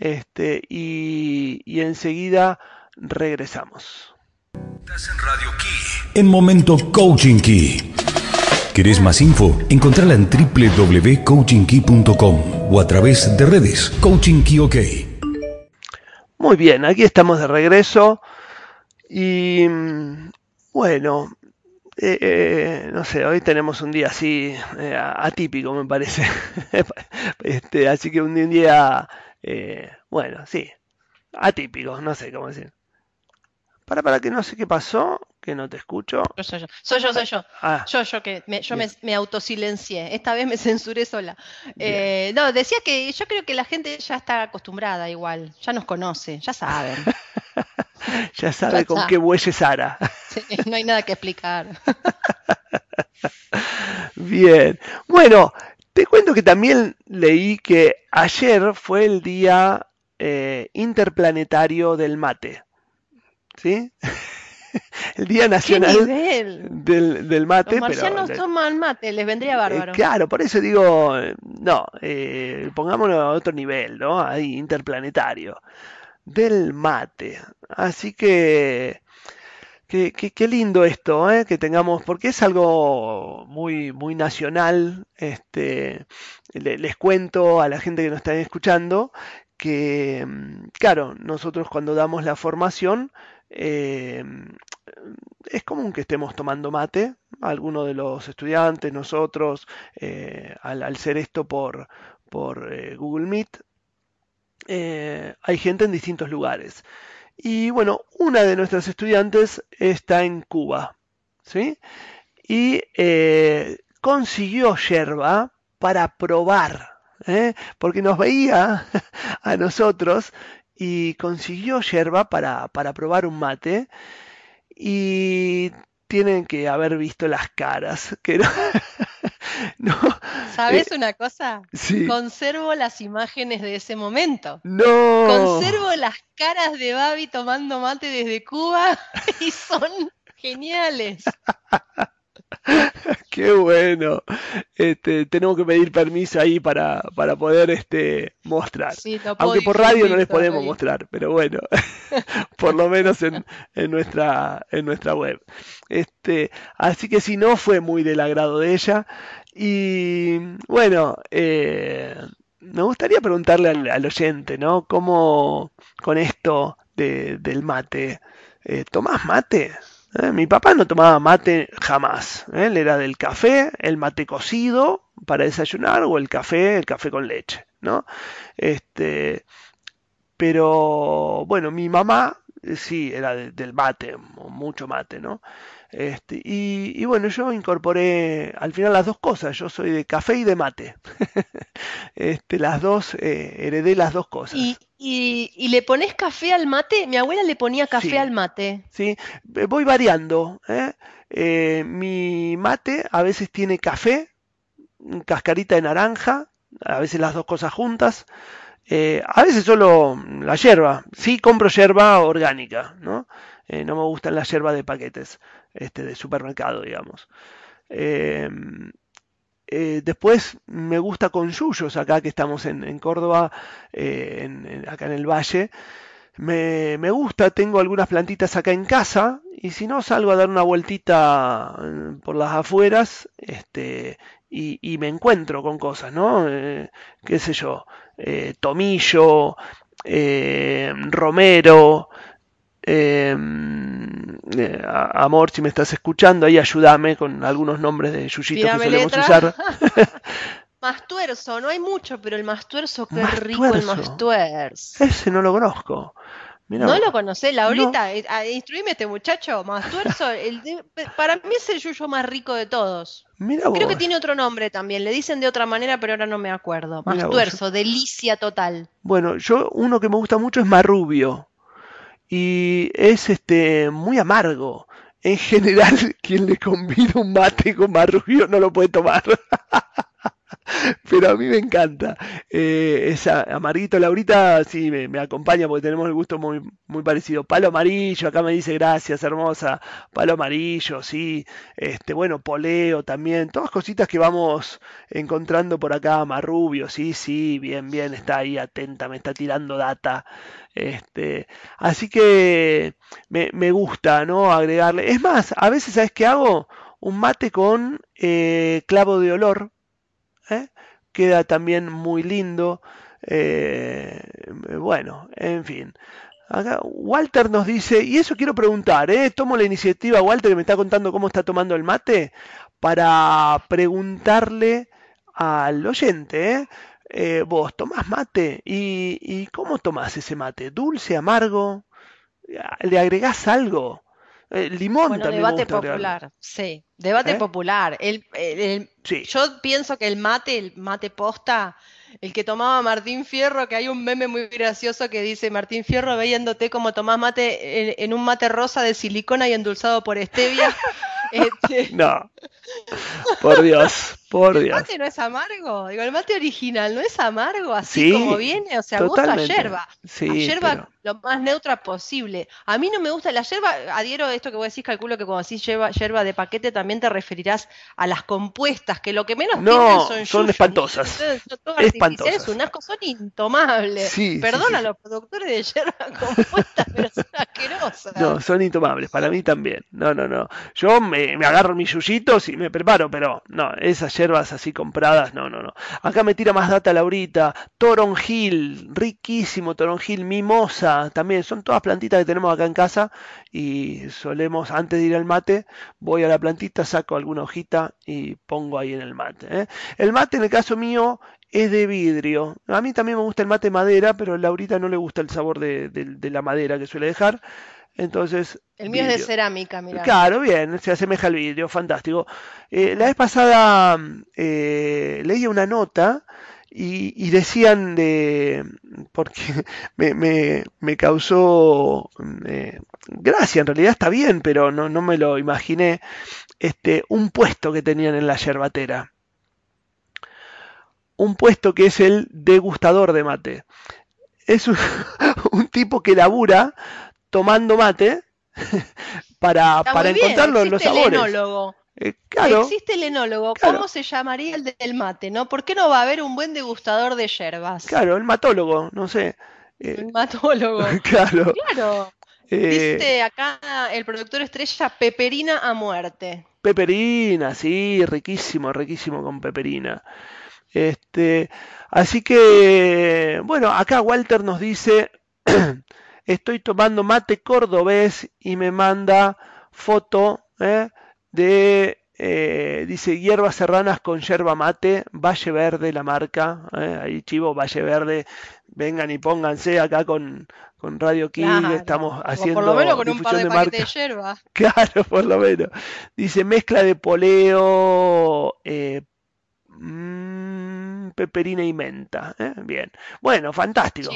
este, y, y enseguida regresamos. Estás en Radio Key. En Momento Coaching Key. ¿Querés más info? Encontrala en www.coachingkey.com o a través de redes Coaching Key OK. Muy bien, aquí estamos de regreso y bueno, eh, eh, no sé, hoy tenemos un día así eh, atípico me parece. este, así que un día, bueno, sí, atípico, no sé cómo decir. Para, para que no sé qué pasó, que no te escucho. Yo soy yo. Soy yo, soy yo. Ah. yo, yo que me, yo me, autosilencié. Esta vez me censuré sola. Eh, no, decía que yo creo que la gente ya está acostumbrada igual. Ya nos conoce, ya saben. ya sabe con qué bueyes Sara. no hay nada que explicar. Bien. Bueno, te cuento que también leí que ayer fue el día eh, interplanetario del mate. ¿sí? el Día Nacional del, del, Mate. Los marcianos toman mate, les vendría bárbaro. Eh, claro, por eso digo, no, eh, pongámoslo a otro nivel, ¿no? Ahí, interplanetario. Del mate. Así que, qué lindo esto, ¿eh? que tengamos, porque es algo muy, muy nacional. Este, les cuento a la gente que nos está escuchando que, claro, nosotros cuando damos la formación, eh, es común que estemos tomando mate, algunos de los estudiantes, nosotros, eh, al, ser esto por, por eh, Google Meet, hay gente en distintos lugares. Y bueno, una de nuestras estudiantes está en Cuba, ¿sí? Y consiguió yerba para probar, porque nos veía a nosotros y consiguió yerba para, para probar un mate y tienen que haber visto las caras. Que no, ¿Sabes eh, una cosa? Conservo las imágenes de ese momento. No. Conservo las caras de Babi tomando mate desde Cuba y son geniales. Qué bueno. Este, tenemos que pedir permiso ahí para, para poder este, mostrar. Aunque por radio no les podemos mostrar, pero bueno, por lo menos en, en, nuestra, en nuestra web. Este, así que si no, fue muy del agrado de ella. Y bueno, eh, me gustaría preguntarle al, oyente, ¿no? ¿Cómo con esto del mate? Eh, ¿Tomás mate? ¿Eh? Mi papá no tomaba mate jamás. ¿eh? Él era del café, el mate cocido para desayunar o el café, el café con leche, ¿no? Este, pero bueno, mi mamá sí era del mate, mucho mate, ¿no? Este, y, bueno, yo incorporé al final las dos cosas. Yo soy de café y de mate. este, las dos, eh, heredé las dos cosas. ¿Y, y, le pones café al mate? Mi abuela le ponía café al mate. Sí, voy variando. ¿eh? Eh, mi mate a veces tiene café, cascarita de naranja, a veces las dos cosas juntas. a veces solo la yerba. Sí, compro yerba orgánica, ¿no? No me gustan las yerbas de paquetes este, de supermercado, digamos. Em, eh, después me gusta con yuyos, acá que estamos en, Córdoba, eh, acá en el valle. Me, gusta, tengo algunas plantitas acá en casa y si no salgo a dar una vueltita eh, por las afueras este, y, me encuentro con cosas, ¿no? ¿Qué sé yo? tomillo, romero, Em, eh, amor, si me estás escuchando, ahí ayúdame con algunos nombres de yuyitos que solemos usar. Mastuerzo, no hay mucho, pero el mastuerzo, qué rico el mastuerzo. Ese no lo conozco. no lo conocé, Laurita, no. Eh, instruime este muchacho, Mastuerzo, el para mí es el yuyo más rico de todos. Creo que tiene otro nombre también, le dicen de otra manera, pero ahora no me acuerdo. Mastuerzo, delicia total. Bueno, yo uno que me gusta mucho es Marrubio y es este muy amargo. En general, quien le convida un mate con marrubio no lo puede tomar. Pero a mí me encanta. Eh, esa amarguito, Laurita, sí, me, acompaña porque tenemos el gusto muy, muy parecido. Palo amarillo, acá me dice gracias, hermosa. Palo amarillo, sí. Este, bueno, poleo también. Todas cositas que vamos encontrando por acá. Marrubio, sí, sí, bien, bien, está ahí atenta, me está tirando data. Este, así que me, me gusta, ¿no? Agregarle. Es más, a veces, ¿sabes qué hago? Un mate con eh, clavo de olor ¿eh? queda también muy lindo. Eh, bueno, en fin. Walter nos dice, y eso quiero preguntar, ¿eh? tomo la iniciativa, Walter, que me está contando cómo está tomando el mate, para preguntarle al oyente, ¿eh? vos tomás mate ¿Y, y cómo tomás ese mate, dulce, amargo, le agregás algo. Eh, limón bueno, debate popular, sí, debate ¿Eh? popular. El, Yo pienso que el mate, el mate posta, el que tomaba Martín Fierro, que hay un meme muy gracioso que dice Martín Fierro viéndote como tomás mate en, un mate rosa de silicona y endulzado por stevia. este... No, por Dios. Por el Dios. mate no es amargo. Digo, el mate original no es amargo así como viene. O sea, gusta a yerba. Sí, yerba lo más neutra posible. A mí no me gusta la yerba. Adhiero a esto que vos decís, calculo que cuando decís yerba, yerba de paquete también te referirás a las compuestas, que lo que menos no, tienen son Son espantosas. Son espantosas. Un asco, son intomables. Perdón a los productores de yerba compuesta, pero son asquerosas. No, son intomables. Para mí también. No, no, no. Yo me, me agarro mis yuyitos y me preparo, pero no, esas hierbas así compradas, no, no, no. Acá me tira más data Laurita, toronjil, riquísimo toronjil, mimosa, también son todas plantitas que tenemos acá en casa y solemos, antes de ir al mate, voy a la plantita, saco alguna hojita y pongo ahí en el mate. ¿eh? El mate en el caso mío es de vidrio. A mí también me gusta el mate madera, pero a Laurita no le gusta el sabor de la madera que suele dejar. Entonces. El mío es de cerámica, mira. Claro, bien, se asemeja al vidrio, fantástico. Eh, la vez pasada eh, leí una nota y, decían de. porque me, me, causó eh, gracia, en realidad está bien, pero no, no me lo imaginé. Este, un puesto que tenían en la yerbatera. Un puesto que es el degustador de mate. Es un, un tipo que labura tomando mate para, para encontrar los, sabores. El enólogo. Eh, Existe el enólogo. ¿Cómo se llamaría el del mate? ¿no? ¿Por qué no va a haber un buen degustador de yerbas? Claro, el matólogo, no sé. Eh, el matólogo. claro. Claro. Eh, Dice acá el productor estrella peperina a muerte. Peperina, sí, riquísimo, riquísimo con peperina. Este, así que, bueno, acá Walter nos dice, estoy tomando mate cordobés y me manda foto ¿eh? de, eh, dice, hierbas serranas con yerba mate, Valle Verde la marca, ¿eh? ahí chivo, Valle Verde, vengan y pónganse acá con, con Radio King, estamos haciendo por lo menos con un par de, de de yerba. Claro, por lo menos. Dice, mezcla de poleo, mmm, peperina y menta. Bien, bueno, fantástico.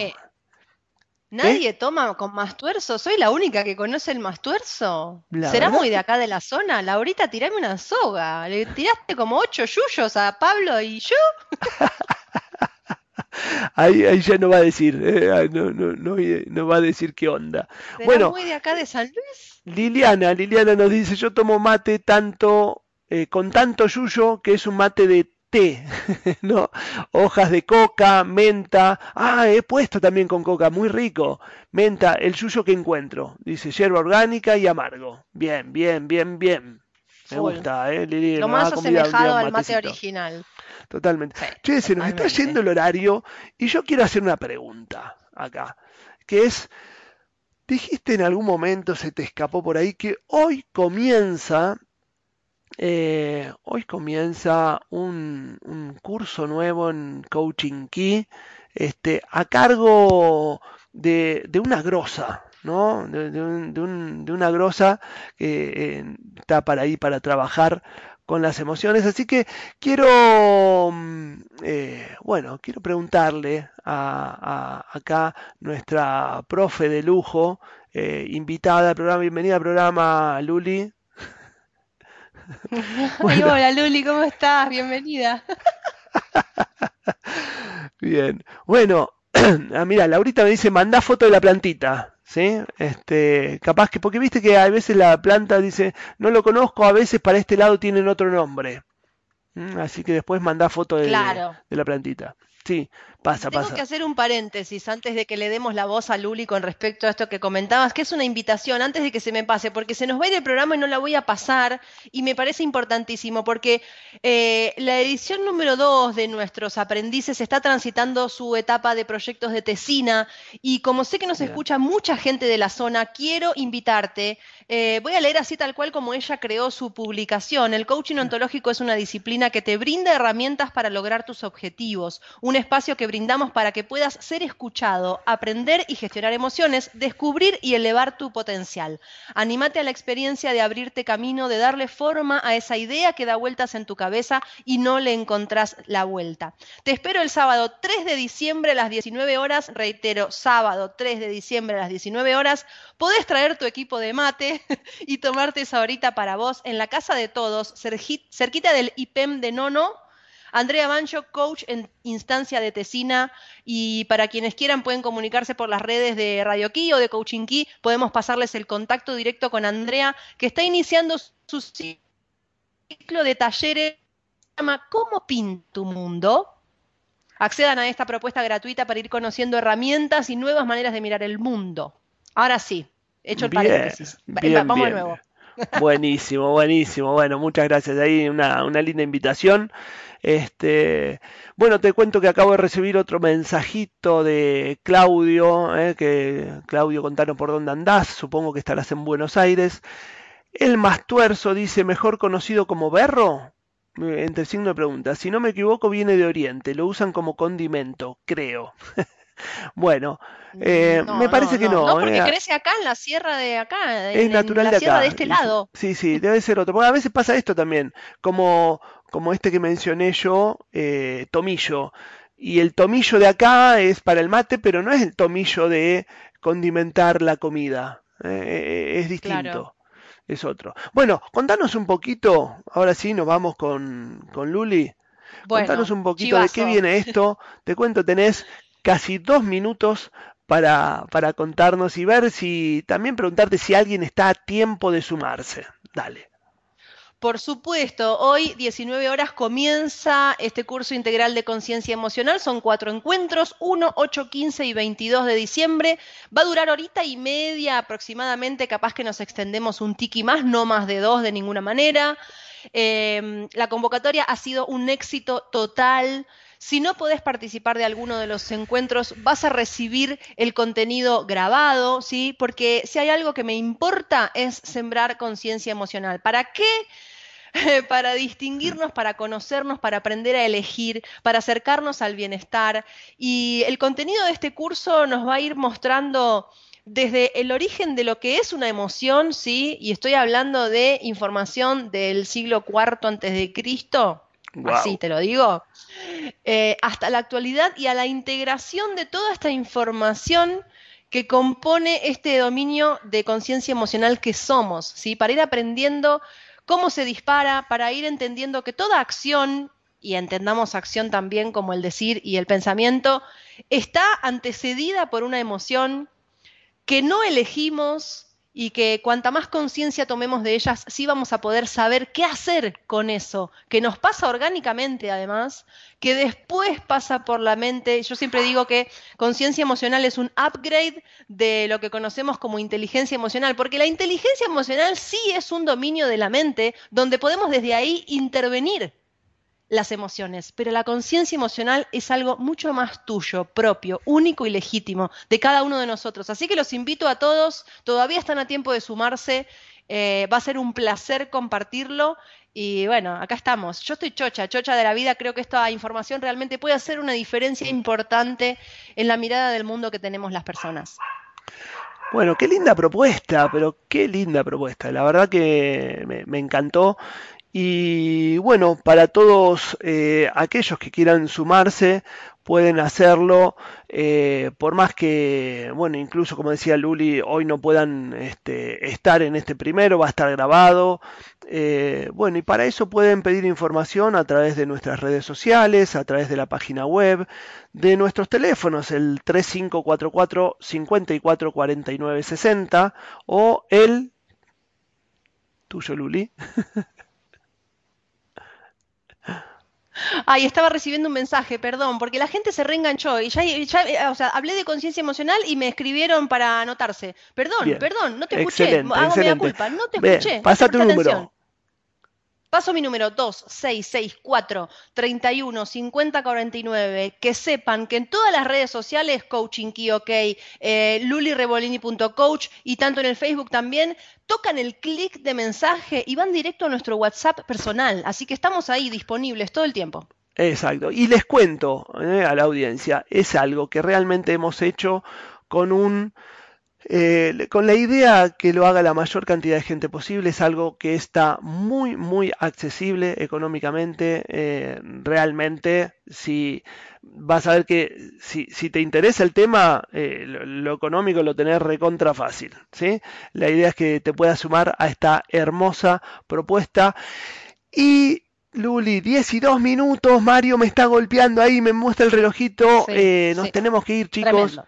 ¿Nadie toma con mastuerzo? ¿Soy la única que conoce el mastuerzo? ¿Será muy de acá de la zona? Laurita, tirame una soga. Le tiraste como ocho yuyos a Pablo y yo. ahí, ya no va a decir, eh, no, no, no, va a decir qué onda. ¿Será bueno, muy de acá de San Luis? Liliana, Liliana nos dice, yo tomo mate tanto, eh, con tanto yuyo que es un mate de ¿no? Hojas de coca, menta. Ah, he puesto también con coca, muy rico. Menta, el suyo que encuentro. Dice hierba orgánica y amargo. Bien, bien, bien, bien. Me gusta, ¿eh? Lo más asemejado al mate original. Totalmente. che, se nos está yendo el horario y yo quiero hacer una pregunta acá, que es, dijiste en algún momento, se te escapó por ahí, que hoy comienza eh, hoy comienza un, curso nuevo en Coaching Key este, a cargo de, una grosa, ¿no? De, una grosa que eh, está para ahí para trabajar con las emociones. Así que quiero, mm, eh, bueno, quiero preguntarle a, acá nuestra profe de lujo, invitada al programa, bienvenida al programa, Luli. hola Luli, ¿cómo estás? Bienvenida. Bien. Bueno, ah, mira, Laurita me dice, manda foto de la plantita. ¿Sí? Este, capaz que, porque viste que a veces la planta dice, no lo conozco, a veces para este lado tienen otro nombre. Mm, así que después manda foto de, de la plantita. Sí, pasa, Tengo que hacer un paréntesis antes de que le demos la voz a Luli con respecto a esto que comentabas, que es una invitación antes de que se me pase, porque se nos va a ir el programa y no la voy a pasar, y me parece importantísimo, porque eh, la edición número 2 de nuestros aprendices está transitando su etapa de proyectos de tesina, y como sé que nos escucha mucha gente de la zona, quiero invitarte eh, voy a leer así tal cual como ella creó su publicación. El coaching ontológico es una disciplina que te brinda herramientas para lograr tus objetivos, un espacio que brindamos para que puedas ser escuchado, aprender y gestionar emociones, descubrir y elevar tu potencial. Anímate a la experiencia de abrirte camino, de darle forma a esa idea que da vueltas en tu cabeza y no le encontrás la vuelta. Te espero el sábado 3 de diciembre a las 19 horas, reitero, sábado 3 de diciembre a las 19 horas, podés traer tu equipo de mate y tomarte esa horita para vos en la casa de todos, cerquita del IPEM de Nono. Andrea Bancho, coach en instancia de Tesina, y para quienes quieran pueden comunicarse por las redes de Radio Key o de Coaching Key, podemos pasarles el contacto directo con Andrea, que está iniciando su ciclo de talleres se llama ¿Cómo pinta tu mundo? Accedan a esta propuesta gratuita para ir conociendo herramientas y nuevas maneras de mirar el mundo. Ahora sí, hecho el paréntesis. Vamos de nuevo. Buenísimo, buenísimo. Bueno, muchas gracias. Ahí una, una linda invitación. Este, bueno, te cuento que acabo de recibir otro mensajito de Claudio, eh, que Claudio, contanos por dónde andás, supongo que estarás en Buenos Aires. El Mastuerzo dice, mejor conocido como berro, entre signo de pregunta. Si no me equivoco, viene de Oriente, lo usan como condimento, creo. bueno, eh, me parece que no. No, porque eh, crece acá en la sierra de acá. Es natural en la de sierra de este lado. Sí, sí, debe ser otro. Porque a veces pasa esto también, como, como este que mencioné yo, eh, tomillo. Y el tomillo de acá es para el mate, pero no es el tomillo de condimentar la comida. es distinto. Es otro. Bueno, contanos un poquito, ahora sí nos vamos con, con Luli. Contanos un poquito de qué viene esto. Te cuento, tenés casi dos minutos para, para contarnos y ver si también preguntarte si alguien está a tiempo de sumarse. Dale. Por supuesto, hoy 19 horas comienza este curso integral de conciencia emocional. Son cuatro encuentros, 1, 8, 15 y 22 de diciembre. Va a durar horita y media aproximadamente, capaz que nos extendemos un tiki más, no más de dos de ninguna manera. Em, la convocatoria ha sido un éxito total. Si no podés participar de alguno de los encuentros, vas a recibir el contenido grabado, ¿sí? Porque si hay algo que me importa es sembrar conciencia emocional. ¿Para qué? para distinguirnos, para conocernos, para aprender a elegir, para acercarnos al bienestar. Y el contenido de este curso nos va a ir mostrando desde el origen de lo que es una emoción, ¿sí? Y estoy hablando de información del siglo IV antes de Cristo, así te lo digo, eh, hasta la actualidad y a la integración de toda esta información que compone este dominio de conciencia emocional que somos, ¿sí? Para ir aprendiendo cómo se dispara, para ir entendiendo que toda acción, y entendamos acción también como el decir y el pensamiento, está antecedida por una emoción que no elegimos y que cuanta más conciencia tomemos de ellas, sí vamos a poder saber qué hacer con eso, que nos pasa orgánicamente además, que después pasa por la mente. Yo siempre digo que conciencia emocional es un upgrade de lo que conocemos como inteligencia emocional, porque la inteligencia emocional sí es un dominio de la mente donde podemos desde ahí intervenir las emociones, pero la conciencia emocional es algo mucho más tuyo, propio, único y legítimo de cada uno de nosotros. Así que los invito a todos, todavía están a tiempo de sumarse, eh, va a ser un placer compartirlo y bueno, acá estamos. Yo estoy chocha, chocha de la vida, creo que esta información realmente puede hacer una diferencia importante en la mirada del mundo que tenemos las personas. Bueno, qué linda propuesta, pero qué linda propuesta. La verdad que me, me encantó. Y bueno, para todos eh, aquellos que quieran sumarse, pueden hacerlo, eh, por más que, bueno, incluso como decía Luli, hoy no puedan este, estar en este primero, va a estar grabado. Eh, bueno, y para eso pueden pedir información a través de nuestras redes sociales, a través de la página web, de nuestros teléfonos, el 3544 544960 o el tuyo, Luli. Ay, estaba recibiendo un mensaje, perdón, porque la gente se reenganchó y ya, ya o sea, hablé de conciencia emocional y me escribieron para anotarse. Perdón, perdón, no te escuché, hago media culpa, no te escuché. Pasa tu número. Paso mi número 2664 31 50 49. Que sepan que en todas las redes sociales, Coaching Key OK, eh, lulirebolini.coach y tanto en el Facebook también, tocan el clic de mensaje y van directo a nuestro WhatsApp personal. Así que estamos ahí disponibles todo el tiempo. Exacto. Y les cuento eh, a la audiencia, es algo que realmente hemos hecho con un eh, con la idea que lo haga la mayor cantidad de gente posible, es algo que está muy, muy accesible económicamente. Eh, realmente, si vas a ver que si, te interesa el tema, eh, lo, económico lo tenés recontra fácil. ¿sí? La idea es que te puedas sumar a esta hermosa propuesta. Y Luli, 10 y 2 minutos, Mario me está golpeando ahí, me muestra el relojito, nos tenemos que ir chicos.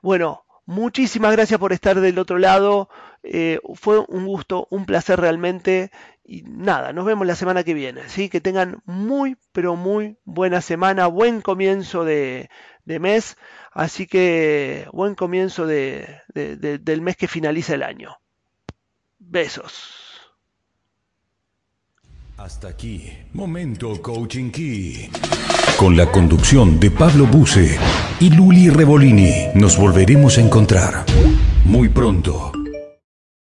Bueno, Muchísimas gracias por estar del otro lado. Eh, fue un gusto, un placer realmente. Y nada, nos vemos la semana que viene. ¿sí? Que tengan muy, pero muy buena semana, buen comienzo de, mes. Así que buen comienzo de, del mes que finaliza el año. Besos. Hasta aquí, Momento Coaching Key. Con la conducción de Pablo Buse y Luli Revolini, nos volveremos a encontrar muy pronto.